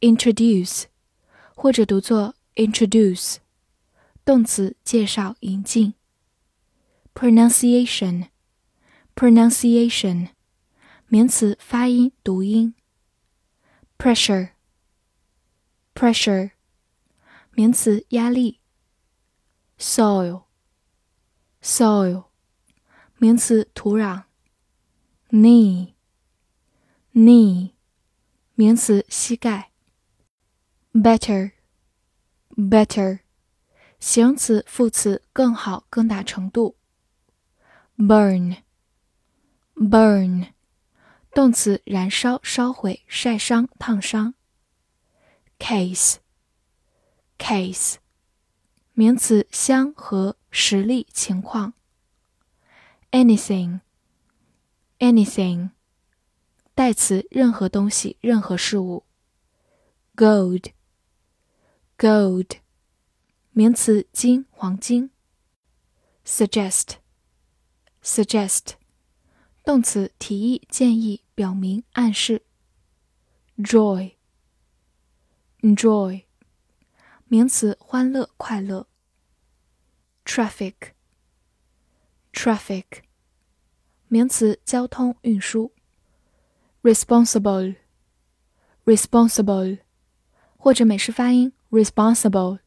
introduce，或者读作 introduce，动词介绍、引进。pronunciation，pronunciation，名词发音、读音。pressure，pressure，名词压力。soil，soil，名词土壤。knee，knee，名词膝盖。 better better 形容词、副词更好、更大程度。burn burn 动词燃烧、烧毁、晒伤、烫伤。case case 名词箱盒、实例、情况。anything anything 代词任何东西、任何事物。gold Gold，名词，金、黄金。Suggest，suggest，动词，提议、建议、表明、暗示。Joy，enjoy，名词，欢乐、快乐。Traffic，traffic，名词，交通、运输。Responsible，responsible，或者美式发音。 responsible，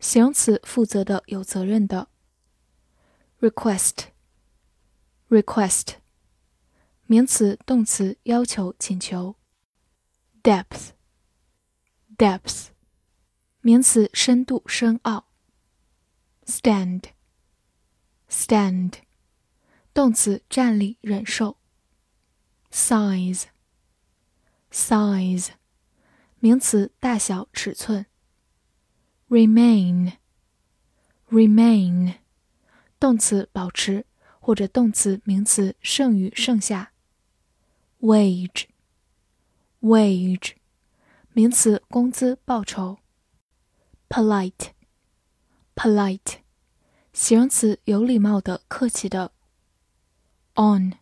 形容词，负责的，有责任的。request，request，名词，动词，要求，请求。depth，depth，名词，深度，深奥。stand，stand，动词，站立，忍受。size，size，名词，大小，尺寸。 remain remain 动词保持或者动词名词剩余剩下 wage wage 名词工资报酬 polite polite 形容词有礼貌的客气的 on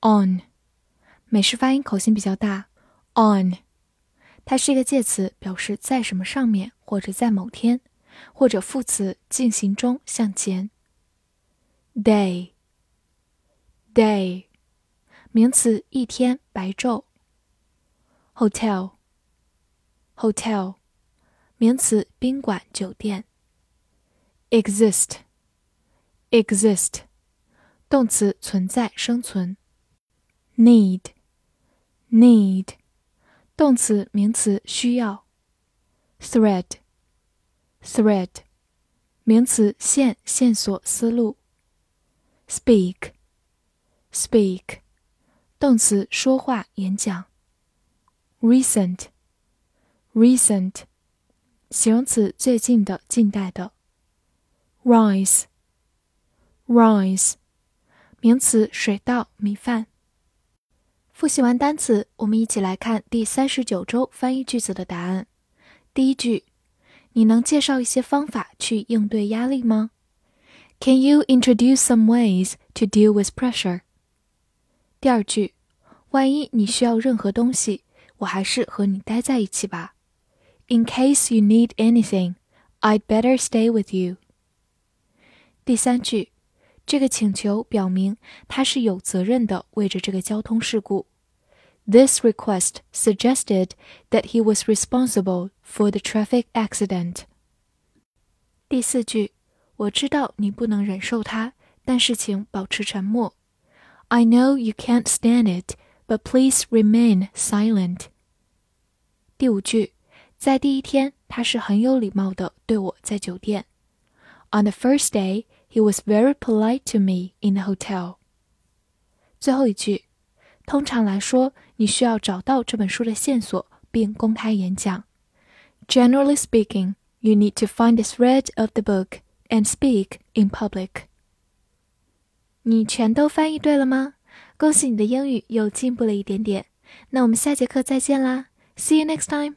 on 美式发音口型比较大 on 它是一个介词，表示在什么上面，或者在某天，或者副词进行中向前。day，day，名词一天白昼。hotel，hotel，名词宾馆酒店。exist，exist，动词存在生存。need，need。动词、名词需要。thread，thread，名词线、线索、思路。speak，speak，动词说话、演讲。recent，recent，形容词最近的、近代的。rice，rice，名词水稻、米饭。复习完单词，我们一起来看第三十九周翻译句子的答案。第一句，你能介绍一些方法去应对压力吗？Can you introduce some ways to deal with pressure？第二句，万一你需要任何东西，我还是和你待在一起吧。In case you need anything, I'd better stay with you。第三句。这个请求表明他是有责任的，为着这个交通事故。This request suggested that he was responsible for the traffic accident. 第四句，我知道你不能忍受它，但是请保持沉默。I know you can't stand it, but please remain silent. 第五句，在第一天，他是很有礼貌的对我在酒店。On the first day, he was very polite to me in the hotel. 最后一句，通常来说，你需要找到这本书的线索， 并公开演讲。Generally speaking, you need to find the thread of the book and speak in public. 你全都翻译对了吗？恭喜你的英语又进步了一点点。那我们下节课再见啦！See you next time.